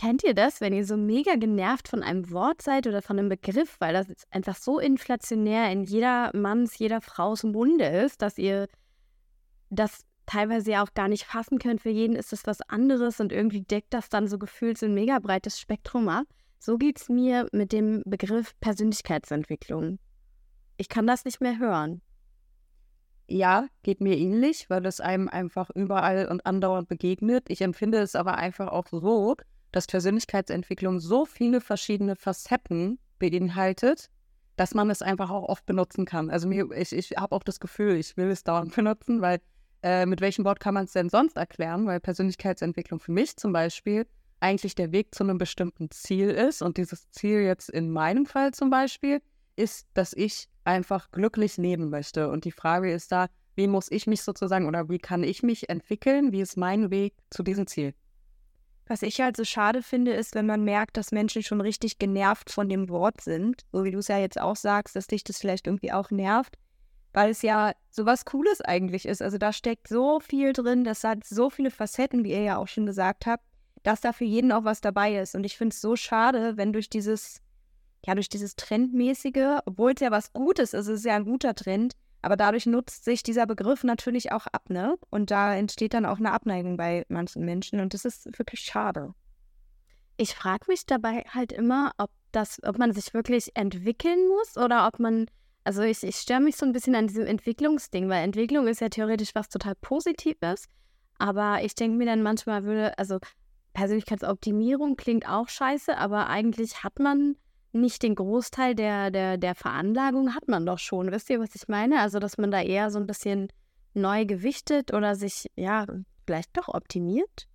Kennt ihr das, wenn ihr so mega genervt von einem Wort seid oder von einem Begriff, weil das einfach so inflationär in jeder Manns, jeder Frau's Munde ist, dass ihr das teilweise ja auch gar nicht fassen könnt. Für jeden ist es was anderes und irgendwie deckt das dann so gefühlt so ein mega breites Spektrum ab. So geht es mir mit dem Begriff Persönlichkeitsentwicklung. Ich kann das nicht mehr hören. Ja, geht mir ähnlich, weil es einem einfach überall und andauernd begegnet. Ich empfinde es aber einfach auch so, dass Persönlichkeitsentwicklung so viele verschiedene Facetten beinhaltet, dass man es einfach auch oft benutzen kann. Also mir, ich, ich habe auch das Gefühl, ich will es dauernd benutzen, weil äh, mit welchem Wort kann man es denn sonst erklären? Weil Persönlichkeitsentwicklung für mich zum Beispiel eigentlich der Weg zu einem bestimmten Ziel ist. Und dieses Ziel jetzt in meinem Fall zum Beispiel ist, dass ich einfach glücklich leben möchte. Und die Frage ist da, wie muss ich mich sozusagen oder wie kann ich mich entwickeln? Wie ist mein Weg zu diesem Ziel? Was ich halt so schade finde, ist, wenn man merkt, dass Menschen schon richtig genervt von dem Wort sind, so wie du es ja jetzt auch sagst, dass dich das vielleicht irgendwie auch nervt, weil es ja so was Cooles eigentlich ist. Also da steckt so viel drin, das hat so viele Facetten, wie ihr ja auch schon gesagt habt, dass da für jeden auch was dabei ist. Und ich finde es so schade, wenn durch dieses, ja, durch dieses Trendmäßige, obwohl es ja was Gutes ist, es ist ja ein guter Trend, aber dadurch nutzt sich dieser Begriff natürlich auch ab, ne? Und da entsteht dann auch eine Abneigung bei manchen Menschen und das ist wirklich schade. Ich frage mich dabei halt immer, ob das, ob man sich wirklich entwickeln muss oder ob man also ich, ich störe mich so ein bisschen an diesem Entwicklungsding, weil Entwicklung ist ja theoretisch was total Positives. Aber ich denke mir dann manchmal würde, also Persönlichkeitsoptimierung klingt auch scheiße, aber eigentlich hat man nicht den Großteil der, der, der Veranlagung, hat man doch schon. Wisst ihr, was ich meine? Also, dass man da eher so ein bisschen neu gewichtet oder sich, ja, vielleicht doch optimiert?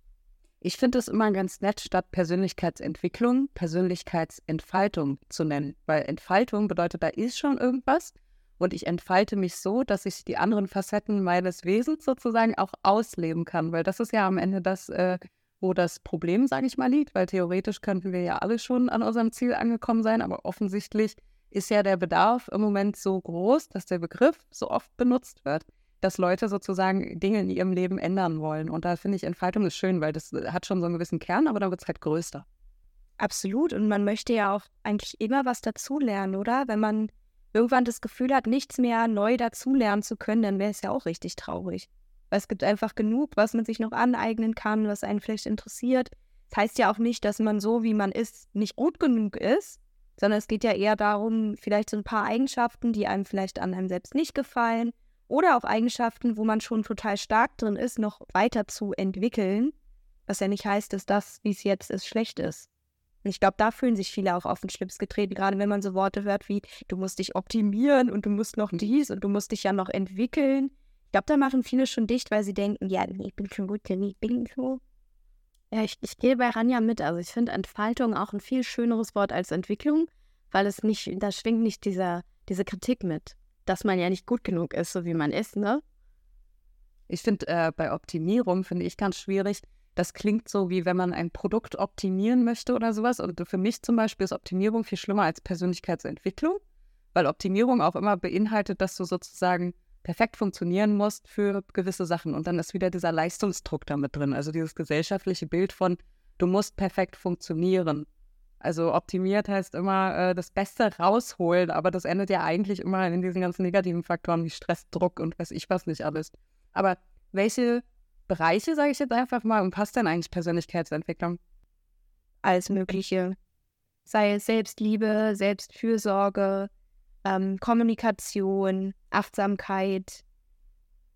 Ich finde es immer ganz nett, statt Persönlichkeitsentwicklung Persönlichkeitsentfaltung zu nennen, weil Entfaltung bedeutet, da ist schon irgendwas und ich entfalte mich so, dass ich die anderen Facetten meines Wesens sozusagen auch ausleben kann, weil das ist ja am Ende das, äh, wo das Problem, sage ich mal, liegt, weil theoretisch könnten wir ja alle schon an unserem Ziel angekommen sein, aber offensichtlich ist ja der Bedarf im Moment so groß, dass der Begriff so oft benutzt wird dass Leute sozusagen Dinge in ihrem Leben ändern wollen. Und da finde ich, Entfaltung ist schön, weil das äh, hat schon so einen gewissen Kern, aber dann wird es halt größer. Absolut. Und man möchte ja auch eigentlich immer was dazulernen, oder? Wenn man irgendwann das Gefühl hat, nichts mehr neu dazulernen zu können, dann wäre es ja auch richtig traurig. Weil es gibt einfach genug, was man sich noch aneignen kann, was einen vielleicht interessiert. Das heißt ja auch nicht, dass man so, wie man ist, nicht gut genug ist, sondern es geht ja eher darum, vielleicht so ein paar Eigenschaften, die einem vielleicht an einem selbst nicht gefallen, oder auch Eigenschaften, wo man schon total stark drin ist, noch weiter zu entwickeln. Was ja nicht heißt, dass das, wie es jetzt ist, schlecht ist. Und ich glaube, da fühlen sich viele auch auf den Schlips getreten, gerade wenn man so Worte hört wie, du musst dich optimieren und du musst noch dies und du musst dich ja noch entwickeln. Ich glaube, da machen viele schon dicht, weil sie denken, ja, ich bin schon gut, ich bin so. Ja, ich, ich gehe bei Ranja mit. Also ich finde Entfaltung auch ein viel schöneres Wort als Entwicklung, weil es nicht, da schwingt nicht dieser, diese Kritik mit dass man ja nicht gut genug ist, so wie man ist, ne? Ich finde, äh, bei Optimierung finde ich ganz schwierig. Das klingt so, wie wenn man ein Produkt optimieren möchte oder sowas. Und für mich zum Beispiel ist Optimierung viel schlimmer als Persönlichkeitsentwicklung, weil Optimierung auch immer beinhaltet, dass du sozusagen perfekt funktionieren musst für gewisse Sachen. Und dann ist wieder dieser Leistungsdruck damit drin. Also dieses gesellschaftliche Bild von, du musst perfekt funktionieren. Also optimiert heißt immer äh, das Beste rausholen, aber das endet ja eigentlich immer in diesen ganzen negativen Faktoren wie Stress, Druck und weiß ich was nicht alles. Aber welche Bereiche, sage ich jetzt einfach mal, umfasst denn eigentlich Persönlichkeitsentwicklung? Alles Mögliche. Sei es Selbstliebe, Selbstfürsorge, ähm, Kommunikation, Achtsamkeit,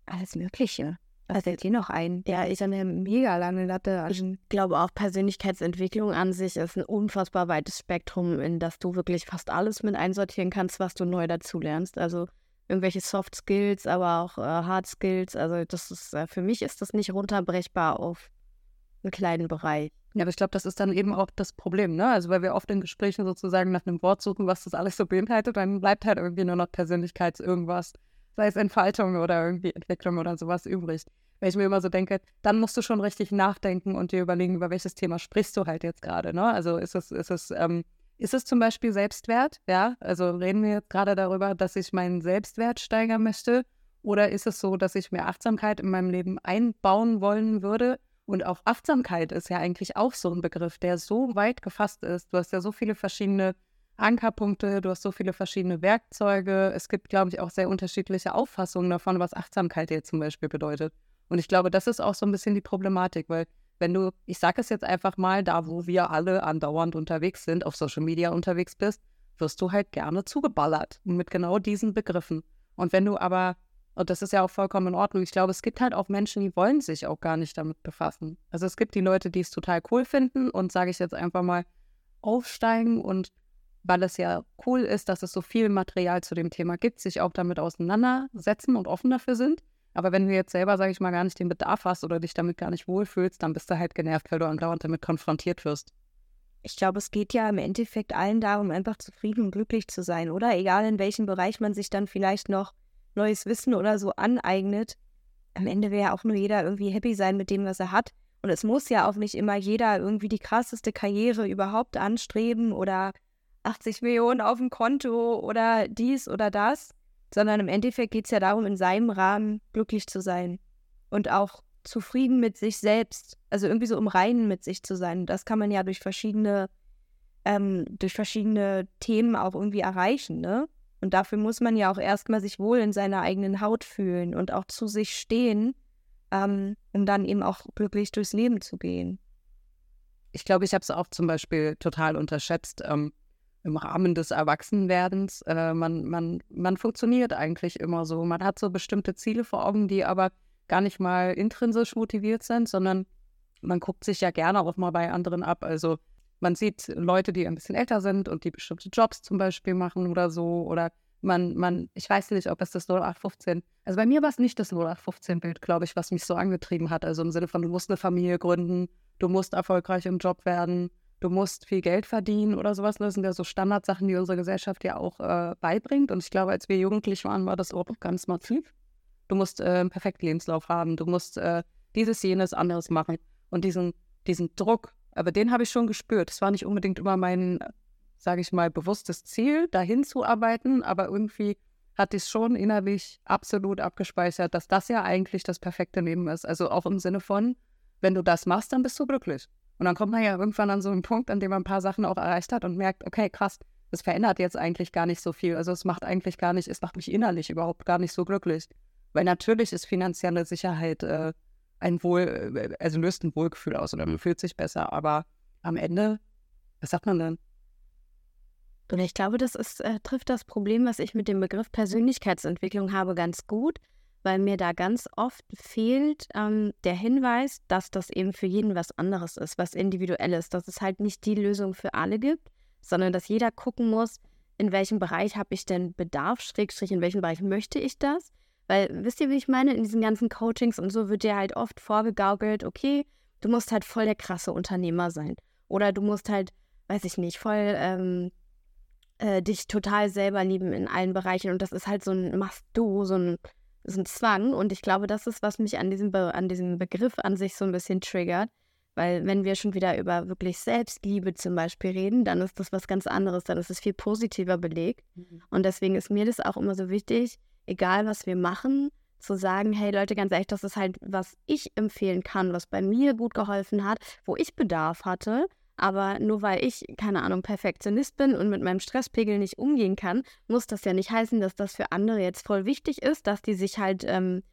alles Mögliche. Was fällt dir noch ein? Ja, ich habe eine mega lange Latte. Ich glaube auch, Persönlichkeitsentwicklung an sich ist ein unfassbar weites Spektrum, in das du wirklich fast alles mit einsortieren kannst, was du neu dazulernst. Also irgendwelche Soft Skills, aber auch äh, Hard Skills. Also das ist, äh, für mich ist das nicht runterbrechbar auf einen kleinen Bereich. Ja, aber ich glaube, das ist dann eben auch das Problem, ne? Also weil wir oft in Gesprächen sozusagen nach einem Wort suchen, was das alles so beinhaltet, dann bleibt halt irgendwie nur noch Persönlichkeits irgendwas sei es Entfaltung oder irgendwie Entwicklung oder sowas übrig. Weil ich mir immer so denke, dann musst du schon richtig nachdenken und dir überlegen, über welches Thema sprichst du halt jetzt gerade. Ne? Also ist es, ist es, ähm, ist es zum Beispiel Selbstwert? Ja, also reden wir jetzt gerade darüber, dass ich meinen Selbstwert steigern möchte? Oder ist es so, dass ich mehr Achtsamkeit in meinem Leben einbauen wollen würde? Und auch Achtsamkeit ist ja eigentlich auch so ein Begriff, der so weit gefasst ist. Du hast ja so viele verschiedene Ankerpunkte, du hast so viele verschiedene Werkzeuge. Es gibt, glaube ich, auch sehr unterschiedliche Auffassungen davon, was Achtsamkeit jetzt zum Beispiel bedeutet. Und ich glaube, das ist auch so ein bisschen die Problematik, weil wenn du, ich sage es jetzt einfach mal, da wo wir alle andauernd unterwegs sind, auf Social Media unterwegs bist, wirst du halt gerne zugeballert mit genau diesen Begriffen. Und wenn du aber, und das ist ja auch vollkommen in Ordnung, ich glaube, es gibt halt auch Menschen, die wollen sich auch gar nicht damit befassen. Also es gibt die Leute, die es total cool finden und sage ich jetzt einfach mal, aufsteigen und weil es ja cool ist, dass es so viel Material zu dem Thema gibt, sich auch damit auseinandersetzen und offen dafür sind. Aber wenn du jetzt selber, sage ich mal, gar nicht den Bedarf hast oder dich damit gar nicht wohlfühlst, dann bist du halt genervt, weil du andauernd damit konfrontiert wirst. Ich glaube, es geht ja im Endeffekt allen darum, einfach zufrieden und glücklich zu sein, oder? Egal in welchem Bereich man sich dann vielleicht noch neues Wissen oder so aneignet. Am Ende will ja auch nur jeder irgendwie happy sein mit dem, was er hat. Und es muss ja auch nicht immer jeder irgendwie die krasseste Karriere überhaupt anstreben oder 80 Millionen auf dem Konto oder dies oder das, sondern im Endeffekt geht es ja darum, in seinem Rahmen glücklich zu sein und auch zufrieden mit sich selbst, also irgendwie so im Reinen mit sich zu sein. Das kann man ja durch verschiedene, ähm, durch verschiedene Themen auch irgendwie erreichen, ne? Und dafür muss man ja auch erstmal sich wohl in seiner eigenen Haut fühlen und auch zu sich stehen, ähm, um dann eben auch glücklich durchs Leben zu gehen. Ich glaube, ich habe es auch zum Beispiel total unterschätzt. Ähm, im Rahmen des Erwachsenwerdens. Äh, man, man, man funktioniert eigentlich immer so. Man hat so bestimmte Ziele vor Augen, die aber gar nicht mal intrinsisch motiviert sind, sondern man guckt sich ja gerne auch mal bei anderen ab. Also man sieht Leute, die ein bisschen älter sind und die bestimmte Jobs zum Beispiel machen oder so. Oder man, man, ich weiß nicht, ob es das 0815, also bei mir war es nicht das 0815-Bild, glaube ich, was mich so angetrieben hat. Also im Sinne von, du musst eine Familie gründen, du musst erfolgreich im Job werden, du musst viel Geld verdienen oder sowas. Das sind ja so Standardsachen, die unsere Gesellschaft ja auch äh, beibringt. Und ich glaube, als wir jugendlich waren, war das auch ganz massiv. Du musst äh, einen perfekten Lebenslauf haben, du musst äh, dieses, jenes, anderes machen. Und diesen, diesen Druck, aber den habe ich schon gespürt. Es war nicht unbedingt immer mein, sage ich mal, bewusstes Ziel, dahin zu arbeiten, aber irgendwie hatte ich es schon innerlich absolut abgespeichert, dass das ja eigentlich das perfekte Leben ist. Also auch im Sinne von, wenn du das machst, dann bist du glücklich. Und dann kommt man ja irgendwann an so einen Punkt, an dem man ein paar Sachen auch erreicht hat und merkt, okay, krass, das verändert jetzt eigentlich gar nicht so viel. Also es macht eigentlich gar nicht, es macht mich innerlich überhaupt gar nicht so glücklich. Weil natürlich ist finanzielle Sicherheit äh, ein Wohl, äh, also löst ein Wohlgefühl aus oder man fühlt sich besser. Aber am Ende, was sagt man dann? Und ich glaube, das ist, äh, trifft das Problem, was ich mit dem Begriff Persönlichkeitsentwicklung habe, ganz gut weil mir da ganz oft fehlt ähm, der Hinweis, dass das eben für jeden was anderes ist, was individuell ist, dass es halt nicht die Lösung für alle gibt, sondern dass jeder gucken muss, in welchem Bereich habe ich denn Bedarf, Schrägstrich, in welchem Bereich möchte ich das? Weil, wisst ihr, wie ich meine? In diesen ganzen Coachings und so wird dir halt oft vorgegaukelt, okay, du musst halt voll der krasse Unternehmer sein. Oder du musst halt, weiß ich nicht, voll ähm, äh, dich total selber lieben in allen Bereichen. Und das ist halt so ein Machst du, so ein ist ein Zwang und ich glaube, das ist, was mich an diesem, Be an diesem Begriff an sich so ein bisschen triggert. Weil wenn wir schon wieder über wirklich Selbstliebe zum Beispiel reden, dann ist das was ganz anderes, dann ist es viel positiver belegt. Mhm. Und deswegen ist mir das auch immer so wichtig, egal was wir machen, zu sagen, hey Leute, ganz ehrlich, das ist halt, was ich empfehlen kann, was bei mir gut geholfen hat, wo ich Bedarf hatte. Aber nur weil ich, keine Ahnung, Perfektionist bin und mit meinem Stresspegel nicht umgehen kann, muss das ja nicht heißen, dass das für andere jetzt voll wichtig ist, dass die sich halt, ähm,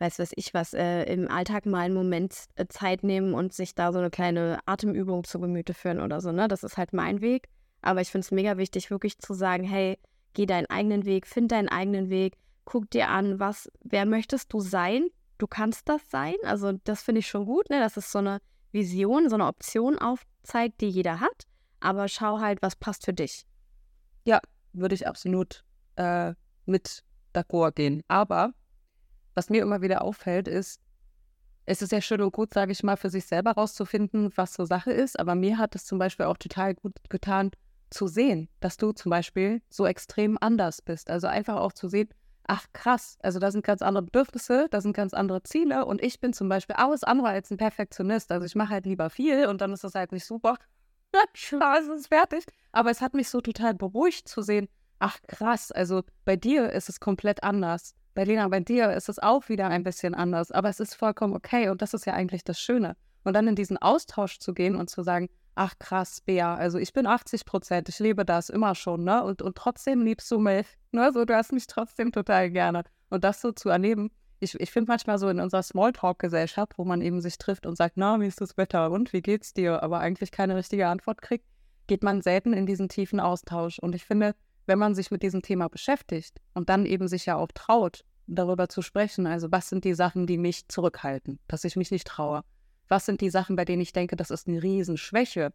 weiß was ich was, äh, im Alltag mal einen Moment äh, Zeit nehmen und sich da so eine kleine Atemübung zu Gemüte führen oder so, ne? Das ist halt mein Weg. Aber ich finde es mega wichtig, wirklich zu sagen, hey, geh deinen eigenen Weg, find deinen eigenen Weg, guck dir an, was, wer möchtest du sein? Du kannst das sein. Also das finde ich schon gut, ne? Das ist so eine Vision, so eine Option aufzeigt, die jeder hat. Aber schau halt, was passt für dich. Ja, würde ich absolut äh, mit d'accord gehen. Aber was mir immer wieder auffällt, ist, es ist ja schön und gut, sage ich mal, für sich selber rauszufinden, was so Sache ist. Aber mir hat es zum Beispiel auch total gut getan, zu sehen, dass du zum Beispiel so extrem anders bist. Also einfach auch zu sehen, ach krass, also da sind ganz andere Bedürfnisse, da sind ganz andere Ziele und ich bin zum Beispiel alles andere als ein Perfektionist. Also ich mache halt lieber viel und dann ist das halt nicht super. Klar, es ist fertig. Aber es hat mich so total beruhigt zu sehen, ach krass, also bei dir ist es komplett anders. Bei Lena, bei dir ist es auch wieder ein bisschen anders, aber es ist vollkommen okay und das ist ja eigentlich das Schöne. Und dann in diesen Austausch zu gehen und zu sagen, ach krass, Bea, also ich bin 80 Prozent, ich lebe das immer schon, ne? Und, und trotzdem liebst du mich, ne? So, du hast mich trotzdem total gerne. Und das so zu erleben, ich, ich finde manchmal so in unserer Smalltalk-Gesellschaft, wo man eben sich trifft und sagt, na, wie ist das Wetter und wie geht's dir, aber eigentlich keine richtige Antwort kriegt, geht man selten in diesen tiefen Austausch. Und ich finde, wenn man sich mit diesem Thema beschäftigt und dann eben sich ja auch traut, darüber zu sprechen, also was sind die Sachen, die mich zurückhalten, dass ich mich nicht traue, was sind die Sachen, bei denen ich denke, das ist eine Riesenschwäche,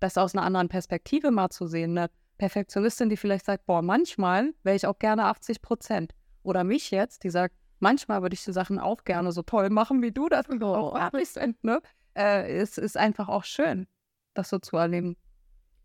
das aus einer anderen Perspektive mal zu sehen. Eine Perfektionistin, die vielleicht sagt, boah, manchmal wäre ich auch gerne 80 Prozent. Oder mich jetzt, die sagt, manchmal würde ich die Sachen auch gerne so toll machen, wie du das oh, bist. Ne? Äh, es ist einfach auch schön, das so zu erleben.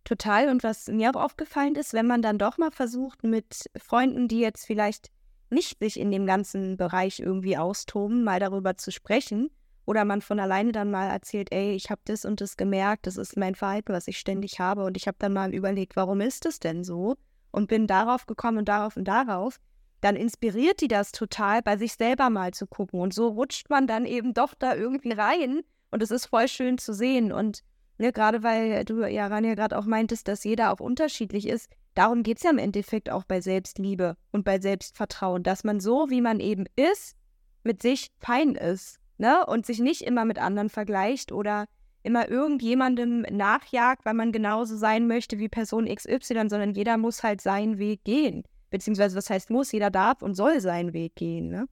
Total. Und was mir auch aufgefallen ist, wenn man dann doch mal versucht, mit Freunden, die jetzt vielleicht nicht sich in dem ganzen Bereich irgendwie austoben, mal darüber zu sprechen, oder man von alleine dann mal erzählt, ey, ich habe das und das gemerkt, das ist mein Verhalten, was ich ständig habe. Und ich habe dann mal überlegt, warum ist das denn so? Und bin darauf gekommen und darauf und darauf. Dann inspiriert die das total, bei sich selber mal zu gucken. Und so rutscht man dann eben doch da irgendwie rein. Und es ist voll schön zu sehen. Und ne, gerade weil du ja, Rania, gerade auch meintest, dass jeder auch unterschiedlich ist, darum geht es ja im Endeffekt auch bei Selbstliebe und bei Selbstvertrauen, dass man so, wie man eben ist, mit sich fein ist ne? Und sich nicht immer mit anderen vergleicht oder immer irgendjemandem nachjagt, weil man genauso sein möchte wie Person XY, sondern jeder muss halt seinen Weg gehen. Beziehungsweise, was heißt muss? Jeder darf und soll seinen Weg gehen, ne?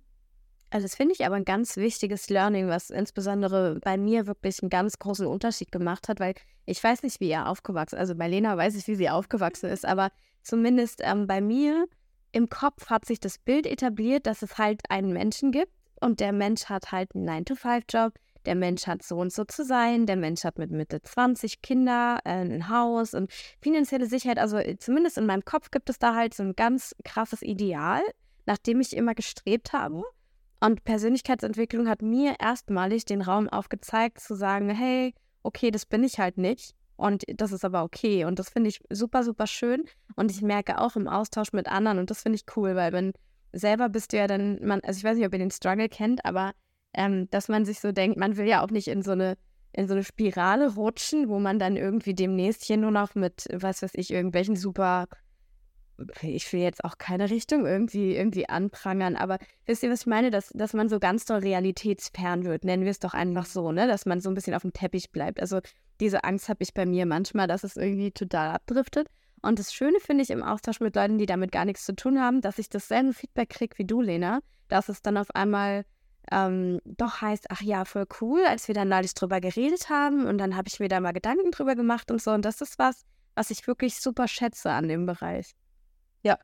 Also das finde ich aber ein ganz wichtiges Learning, was insbesondere bei mir wirklich einen ganz großen Unterschied gemacht hat, weil ich weiß nicht, wie er aufgewachsen ist. Also bei Lena weiß ich, wie sie aufgewachsen ist, aber zumindest ähm, bei mir im Kopf hat sich das Bild etabliert, dass es halt einen Menschen gibt, und der Mensch hat halt einen 9-to-5-Job. Der Mensch hat so und so zu sein. Der Mensch hat mit Mitte 20 Kinder, äh, ein Haus und finanzielle Sicherheit. Also äh, zumindest in meinem Kopf gibt es da halt so ein ganz krasses Ideal, nach dem ich immer gestrebt habe. Und Persönlichkeitsentwicklung hat mir erstmalig den Raum aufgezeigt, zu sagen, hey, okay, das bin ich halt nicht. Und das ist aber okay. Und das finde ich super, super schön. Und ich merke auch im Austausch mit anderen, und das finde ich cool, weil wenn selber bist du ja dann, man, also ich weiß nicht, ob ihr den Struggle kennt, aber ähm, dass man sich so denkt, man will ja auch nicht in so eine in so eine Spirale rutschen, wo man dann irgendwie demnächst hier nur noch mit, was weiß ich, irgendwelchen super, ich will jetzt auch keine Richtung irgendwie, irgendwie anprangern, aber wisst ihr, was ich meine? Dass, dass man so ganz doll realitätsfern wird, nennen wir es doch einfach so, ne? Dass man so ein bisschen auf dem Teppich bleibt. Also diese Angst habe ich bei mir manchmal, dass es irgendwie total abdriftet. Und das Schöne finde ich im Austausch mit Leuten, die damit gar nichts zu tun haben, dass ich dasselbe Feedback kriege wie du, Lena, dass es dann auf einmal ähm, doch heißt, ach ja, voll cool, als wir dann neulich drüber geredet haben und dann habe ich mir da mal Gedanken drüber gemacht und so. Und das ist was, was ich wirklich super schätze an dem Bereich. Ja,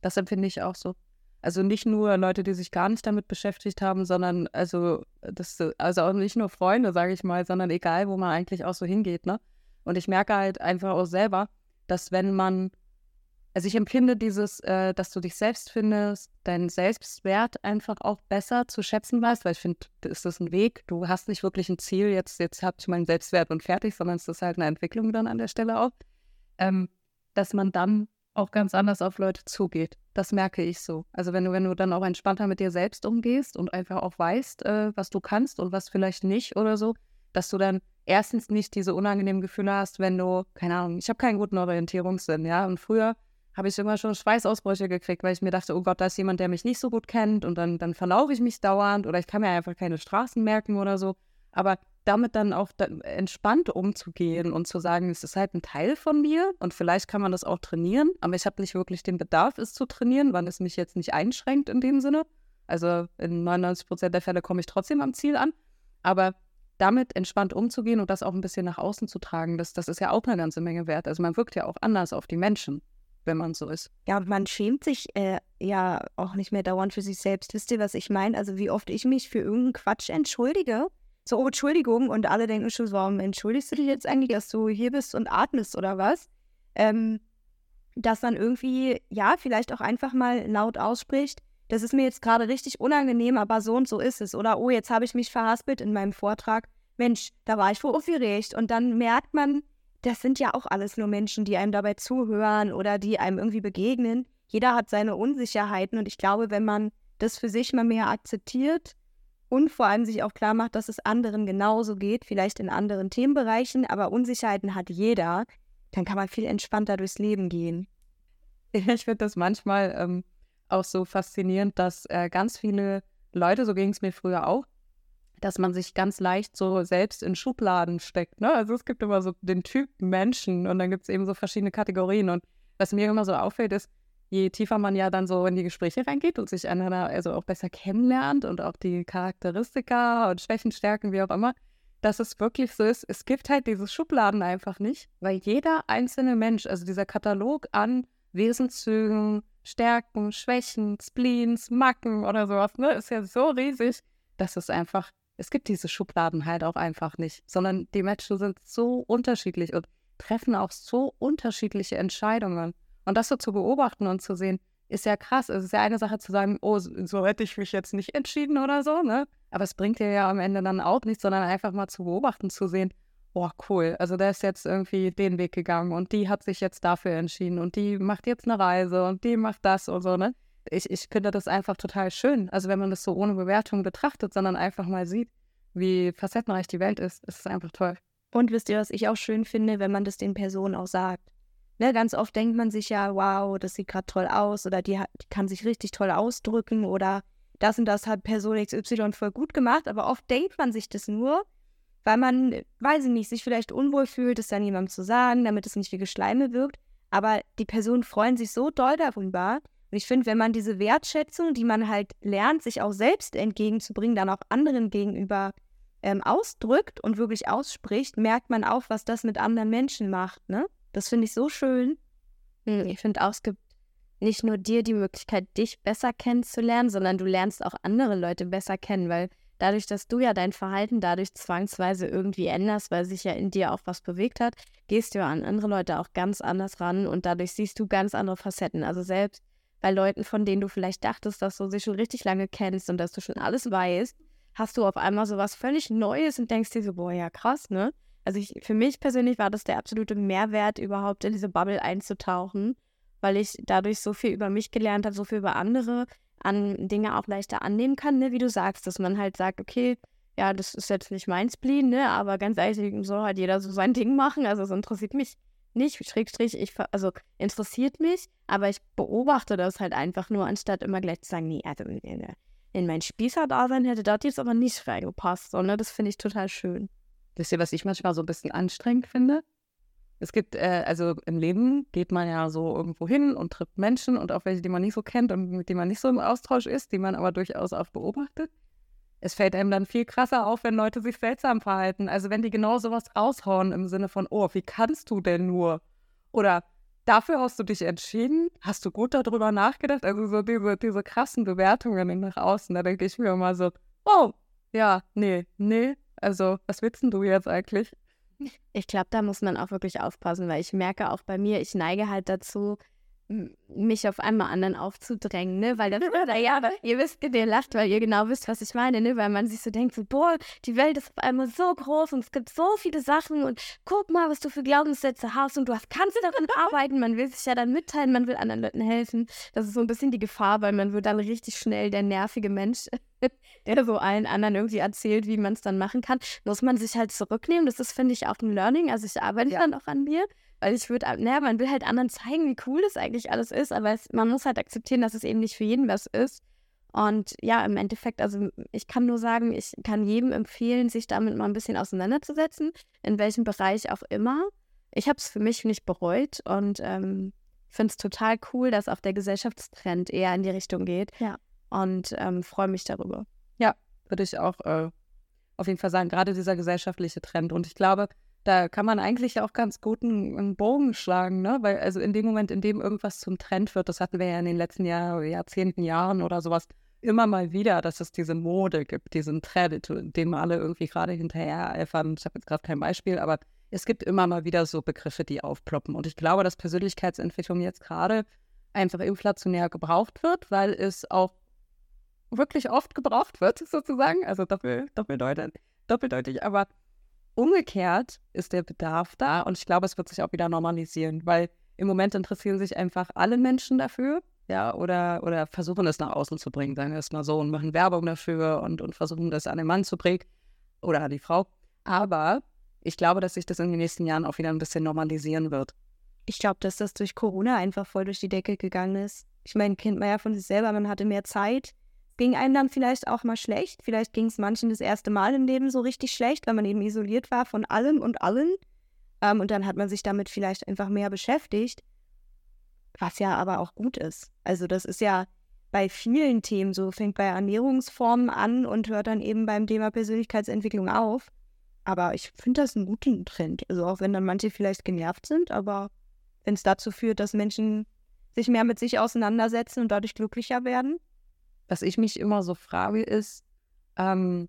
das empfinde ich auch so. Also nicht nur Leute, die sich gar nicht damit beschäftigt haben, sondern also das, also auch nicht nur Freunde, sage ich mal, sondern egal, wo man eigentlich auch so hingeht, ne? Und ich merke halt einfach auch selber, dass wenn man, also ich empfinde dieses, äh, dass du dich selbst findest, deinen Selbstwert einfach auch besser zu schätzen weißt, weil ich finde, ist das ein Weg. Du hast nicht wirklich ein Ziel, jetzt, jetzt habe ich meinen Selbstwert und fertig, sondern es ist halt eine Entwicklung dann an der Stelle auch. Ähm, dass man dann auch ganz anders auf Leute zugeht. Das merke ich so. Also wenn du, wenn du dann auch entspannter mit dir selbst umgehst und einfach auch weißt, äh, was du kannst und was vielleicht nicht oder so, dass du dann erstens nicht diese unangenehmen Gefühle hast, wenn du, keine Ahnung, ich habe keinen guten Orientierungssinn, ja. Und früher habe ich immer schon Schweißausbrüche gekriegt, weil ich mir dachte, oh Gott, da ist jemand, der mich nicht so gut kennt und dann, dann verlaufe ich mich dauernd oder ich kann mir einfach keine Straßen merken oder so. Aber damit dann auch da entspannt umzugehen und zu sagen, es ist halt ein Teil von mir und vielleicht kann man das auch trainieren, aber ich habe nicht wirklich den Bedarf, es zu trainieren, weil es mich jetzt nicht einschränkt in dem Sinne. Also in 99 Prozent der Fälle komme ich trotzdem am Ziel an. Aber damit entspannt umzugehen und das auch ein bisschen nach außen zu tragen, das, das ist ja auch eine ganze Menge wert. Also man wirkt ja auch anders auf die Menschen, wenn man so ist. Ja, man schämt sich äh, ja auch nicht mehr dauernd für sich selbst. Wisst ihr, was ich meine? Also wie oft ich mich für irgendeinen Quatsch entschuldige. So, oh, Entschuldigung, und alle denken schon, warum entschuldigst du dich jetzt eigentlich, dass du hier bist und atmest oder was? Ähm, dass dann irgendwie, ja, vielleicht auch einfach mal laut ausspricht, das ist mir jetzt gerade richtig unangenehm, aber so und so ist es. Oder, oh, jetzt habe ich mich verhaspelt in meinem Vortrag. Mensch, da war ich wohl aufgeregt. Und dann merkt man, das sind ja auch alles nur Menschen, die einem dabei zuhören oder die einem irgendwie begegnen. Jeder hat seine Unsicherheiten und ich glaube, wenn man das für sich mal mehr akzeptiert und vor allem sich auch klar macht, dass es anderen genauso geht, vielleicht in anderen Themenbereichen, aber Unsicherheiten hat jeder, dann kann man viel entspannter durchs Leben gehen. Ich finde das manchmal ähm, auch so faszinierend, dass äh, ganz viele Leute, so ging es mir früher auch, dass man sich ganz leicht so selbst in Schubladen steckt. Ne? Also es gibt immer so den Typ Menschen und dann gibt es eben so verschiedene Kategorien. Und was mir immer so auffällt, ist, je tiefer man ja dann so in die Gespräche reingeht und sich einander also auch besser kennenlernt und auch die Charakteristika und Schwächen, Stärken, wie auch immer, dass es wirklich so ist, es gibt halt diese Schubladen einfach nicht, weil jeder einzelne Mensch, also dieser Katalog an Wesenszügen, Stärken, Schwächen, Spleens, Macken oder sowas, ne, ist ja so riesig, dass es einfach, es gibt diese Schubladen halt auch einfach nicht, sondern die Menschen sind so unterschiedlich und treffen auch so unterschiedliche Entscheidungen. Und das so zu beobachten und zu sehen, ist ja krass. Es ist ja eine Sache zu sagen, oh, so hätte ich mich jetzt nicht entschieden oder so, ne? Aber es bringt dir ja am Ende dann auch nichts, sondern einfach mal zu beobachten, zu sehen, oh, cool, also der ist jetzt irgendwie den Weg gegangen und die hat sich jetzt dafür entschieden und die macht jetzt eine Reise und die macht das und so, ne? Ich, ich finde das einfach total schön. Also wenn man das so ohne Bewertung betrachtet, sondern einfach mal sieht, wie facettenreich die Welt ist, ist es einfach toll. Und wisst ihr, was ich auch schön finde, wenn man das den Personen auch sagt? Ne, ganz oft denkt man sich ja, wow, das sieht gerade toll aus oder die, hat, die kann sich richtig toll ausdrücken oder das und das hat Person XY voll gut gemacht, aber oft denkt man sich das nur, weil man, weiß ich nicht, sich vielleicht unwohl fühlt, es dann jemandem zu sagen, damit es nicht wie Geschleime wirkt. Aber die Personen freuen sich so doll darüber. Und ich finde, wenn man diese Wertschätzung, die man halt lernt, sich auch selbst entgegenzubringen, dann auch anderen gegenüber ähm, ausdrückt und wirklich ausspricht, merkt man auch, was das mit anderen Menschen macht. Ne? Das finde ich so schön. Hm, ich finde auch, es gibt nicht nur dir die Möglichkeit, dich besser kennenzulernen, sondern du lernst auch andere Leute besser kennen, weil dadurch, dass du ja dein Verhalten dadurch zwangsweise irgendwie änderst, weil sich ja in dir auch was bewegt hat, gehst du ja an andere Leute auch ganz anders ran und dadurch siehst du ganz andere Facetten. Also selbst bei Leuten, von denen du vielleicht dachtest, dass du sie schon richtig lange kennst und dass du schon alles weißt, hast du auf einmal so was völlig Neues und denkst dir so, boah, ja krass, ne? Also ich, für mich persönlich war das der absolute Mehrwert, überhaupt in diese Bubble einzutauchen, weil ich dadurch so viel über mich gelernt habe, so viel über andere, an Dinge auch leichter annehmen kann, ne? wie du sagst, dass man halt sagt, okay, ja, das ist jetzt nicht mein Spleen, ne? aber ganz ehrlich, soll halt jeder so sein Ding machen, also es interessiert mich nicht, Schrägstrich, ich, also interessiert mich, aber ich beobachte das halt einfach nur, anstatt immer gleich zu sagen, nee, also in, in mein Spießer-Dasein hätte das jetzt aber nicht reingepasst, sondern das finde ich total schön. Wisst ihr, was ich manchmal so ein bisschen anstrengend finde? Es gibt, äh, also im Leben geht man ja so irgendwo hin und trifft Menschen und auch welche, die man nicht so kennt und mit denen man nicht so im Austausch ist, die man aber durchaus auch beobachtet. Es fällt einem dann viel krasser auf, wenn Leute sich seltsam verhalten. Also wenn die genau sowas raushauen im Sinne von, oh, wie kannst du denn nur? Oder dafür hast du dich entschieden? Hast du gut darüber nachgedacht? Also so diese, diese krassen Bewertungen nach außen, da denke ich mir immer so, oh, ja, nee, nee, also, was willst denn du jetzt eigentlich? Ich glaube, da muss man auch wirklich aufpassen, weil ich merke auch bei mir, ich neige halt dazu, mich auf einmal anderen aufzudrängen, ne? Weil dann, ja, ihr wisst, ihr lacht, weil ihr genau wisst, was ich meine, ne? Weil man sich so denkt, so, boah, die Welt ist auf einmal so groß und es gibt so viele Sachen und guck mal, was du für Glaubenssätze hast und du hast, kannst daran arbeiten. Man will sich ja dann mitteilen, man will anderen Leuten helfen. Das ist so ein bisschen die Gefahr, weil man wird dann richtig schnell der nervige Mensch, der so allen anderen irgendwie erzählt, wie man es dann machen kann. Muss man sich halt zurücknehmen. Das ist, finde ich, auch ein Learning. Also ich arbeite ja. dann auch an mir. Weil ich würde, naja, man will halt anderen zeigen, wie cool das eigentlich alles ist, aber es, man muss halt akzeptieren, dass es eben nicht für jeden was ist. Und ja, im Endeffekt, also ich kann nur sagen, ich kann jedem empfehlen, sich damit mal ein bisschen auseinanderzusetzen, in welchem Bereich auch immer. Ich habe es für mich nicht bereut und ähm, finde es total cool, dass auch der Gesellschaftstrend eher in die Richtung geht. Ja. Und ähm, freue mich darüber. Ja, würde ich auch äh, auf jeden Fall sagen, gerade dieser gesellschaftliche Trend. Und ich glaube, da kann man eigentlich auch ganz gut einen, einen, Bogen schlagen, ne? Weil also in dem Moment, in dem irgendwas zum Trend wird, das hatten wir ja in den letzten Jahr, Jahrzehnten, Jahren oder sowas, immer mal wieder, dass es diese Mode gibt, diesen Trend, dem alle irgendwie gerade hinterher eifern. Ich habe jetzt gerade kein Beispiel, aber es gibt immer mal wieder so Begriffe, die aufploppen. Und ich glaube, dass Persönlichkeitsentwicklung jetzt gerade einfach inflationär gebraucht wird, weil es auch wirklich oft gebraucht wird, sozusagen. Also doppel, doppeldeutig, doppeldeutig. Aber umgekehrt ist der Bedarf da und ich glaube, es wird sich auch wieder normalisieren, weil im Moment interessieren sich einfach alle Menschen dafür, ja, oder, oder versuchen es nach außen zu bringen, sagen wir es mal so, und machen Werbung dafür und, und versuchen das an den Mann zu bringen oder an die Frau. Aber ich glaube, dass sich das in den nächsten Jahren auch wieder ein bisschen normalisieren wird. Ich glaube, dass das durch Corona einfach voll durch die Decke gegangen ist. Ich meine, kennt man ja von sich selber, man hatte mehr Zeit. Ging einem dann vielleicht auch mal schlecht. Vielleicht ging es manchen das erste Mal im Leben so richtig schlecht, weil man eben isoliert war von allem und allen. Ähm, und dann hat man sich damit vielleicht einfach mehr beschäftigt. Was ja aber auch gut ist. Also, das ist ja bei vielen Themen so, fängt bei Ernährungsformen an und hört dann eben beim Thema Persönlichkeitsentwicklung auf. Aber ich finde das einen guten Trend. Also auch wenn dann manche vielleicht genervt sind, aber wenn es dazu führt, dass Menschen sich mehr mit sich auseinandersetzen und dadurch glücklicher werden. Was ich mich immer so frage, ist, ähm,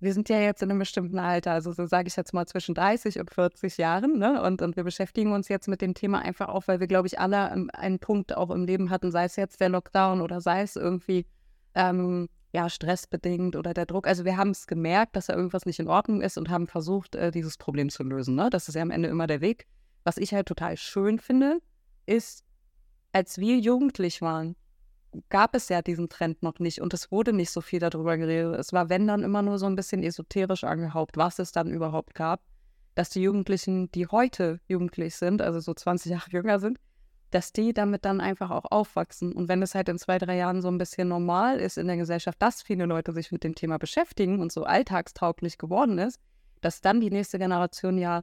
wir sind ja jetzt in einem bestimmten Alter, also so sage ich jetzt mal zwischen 30 und 40 Jahren, ne? Und, und wir beschäftigen uns jetzt mit dem Thema einfach auch, weil wir, glaube ich, alle einen Punkt auch im Leben hatten, sei es jetzt der Lockdown oder sei es irgendwie ähm, ja, stressbedingt oder der Druck. Also wir haben es gemerkt, dass da irgendwas nicht in Ordnung ist und haben versucht, äh, dieses Problem zu lösen. Ne? Das ist ja am Ende immer der Weg. Was ich halt total schön finde, ist, als wir jugendlich waren, gab es ja diesen Trend noch nicht und es wurde nicht so viel darüber geredet. Es war, wenn dann, immer nur so ein bisschen esoterisch angehaucht, was es dann überhaupt gab, dass die Jugendlichen, die heute jugendlich sind, also so 20 Jahre jünger sind, dass die damit dann einfach auch aufwachsen. Und wenn es halt in zwei, drei Jahren so ein bisschen normal ist in der Gesellschaft, dass viele Leute sich mit dem Thema beschäftigen und so alltagstauglich geworden ist, dass dann die nächste Generation ja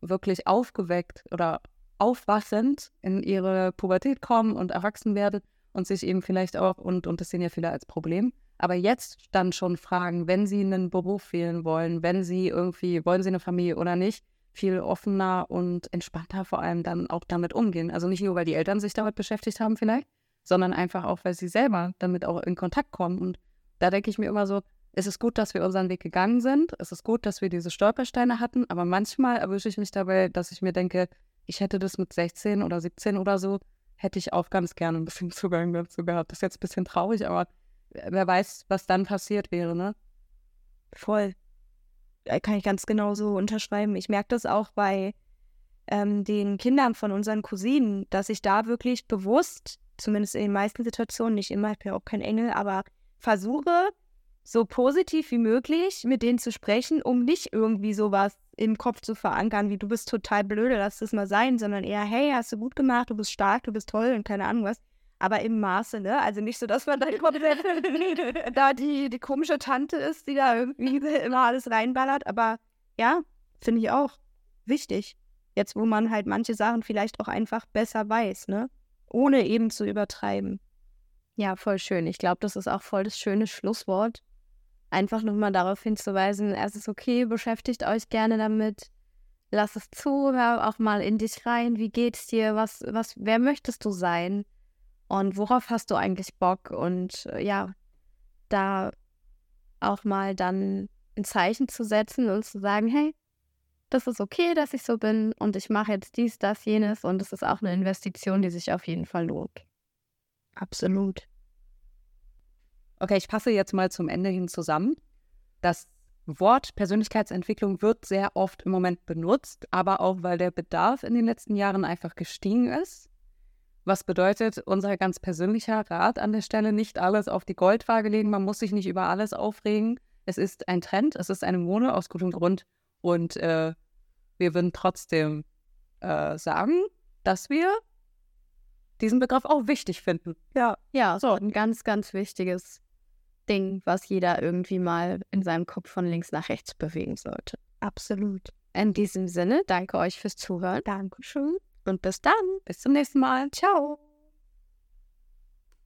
wirklich aufgeweckt oder aufwachsend in ihre Pubertät kommen und erwachsen werden und sich eben vielleicht auch, und, und das sehen ja viele als Problem, aber jetzt dann schon fragen, wenn sie einen Beruf wählen wollen, wenn sie irgendwie, wollen sie eine Familie oder nicht, viel offener und entspannter vor allem dann auch damit umgehen. Also nicht nur, weil die Eltern sich damit beschäftigt haben vielleicht, sondern einfach auch, weil sie selber damit auch in Kontakt kommen. Und da denke ich mir immer so, es ist gut, dass wir unseren Weg gegangen sind. Es ist gut, dass wir diese Stolpersteine hatten. Aber manchmal erwische ich mich dabei, dass ich mir denke, ich hätte das mit 16 oder 17 oder so, hätte ich auch ganz gerne ein bisschen Zugang dazu gehabt. Das ist jetzt ein bisschen traurig, aber wer weiß, was dann passiert wäre, ne? Voll. Kann ich ganz genau so unterschreiben. Ich merke das auch bei ähm, den Kindern von unseren Cousinen, dass ich da wirklich bewusst, zumindest in den meisten Situationen, nicht immer, ich bin ja auch kein Engel, aber versuche, so positiv wie möglich mit denen zu sprechen, um nicht irgendwie sowas im Kopf zu verankern, wie du bist total blöde, lass das mal sein, sondern eher, hey, hast du gut gemacht, du bist stark, du bist toll und keine Ahnung was aber im Maße, ne? Also nicht so, dass man da komplett da die, die komische Tante ist, die da irgendwie immer alles reinballert. Aber ja, finde ich auch wichtig. Jetzt, wo man halt manche Sachen vielleicht auch einfach besser weiß, ne? Ohne eben zu übertreiben. Ja, voll schön. Ich glaube, das ist auch voll das schöne Schlusswort. Einfach nochmal darauf hinzuweisen, es ist okay, beschäftigt euch gerne damit. Lass es zu, hör auch mal in dich rein. Wie geht's dir? Was, was, wer möchtest du sein? und worauf hast du eigentlich Bock und äh, ja, da auch mal dann ein Zeichen zu setzen und zu sagen, hey, das ist okay, dass ich so bin und ich mache jetzt dies, das, jenes und es ist auch eine Investition, die sich auf jeden Fall lohnt. Absolut. Okay, ich passe jetzt mal zum Ende hin zusammen. Das Wort Persönlichkeitsentwicklung wird sehr oft im Moment benutzt, aber auch weil der Bedarf in den letzten Jahren einfach gestiegen ist. Was bedeutet unser ganz persönlicher Rat an der Stelle, nicht alles auf die Goldwaage legen, man muss sich nicht über alles aufregen. Es ist ein Trend, es ist eine Mode aus gutem Grund und äh, wir würden trotzdem äh, sagen, dass wir diesen Begriff auch wichtig finden. Ja, ja, so ein ganz, ganz wichtiges Ding, was jeder irgendwie mal in seinem Kopf von links nach rechts bewegen sollte. Absolut. In diesem Sinne, danke euch fürs Zuhören. Dankeschön. Und bis dann. Bis zum nächsten Mal. Ciao.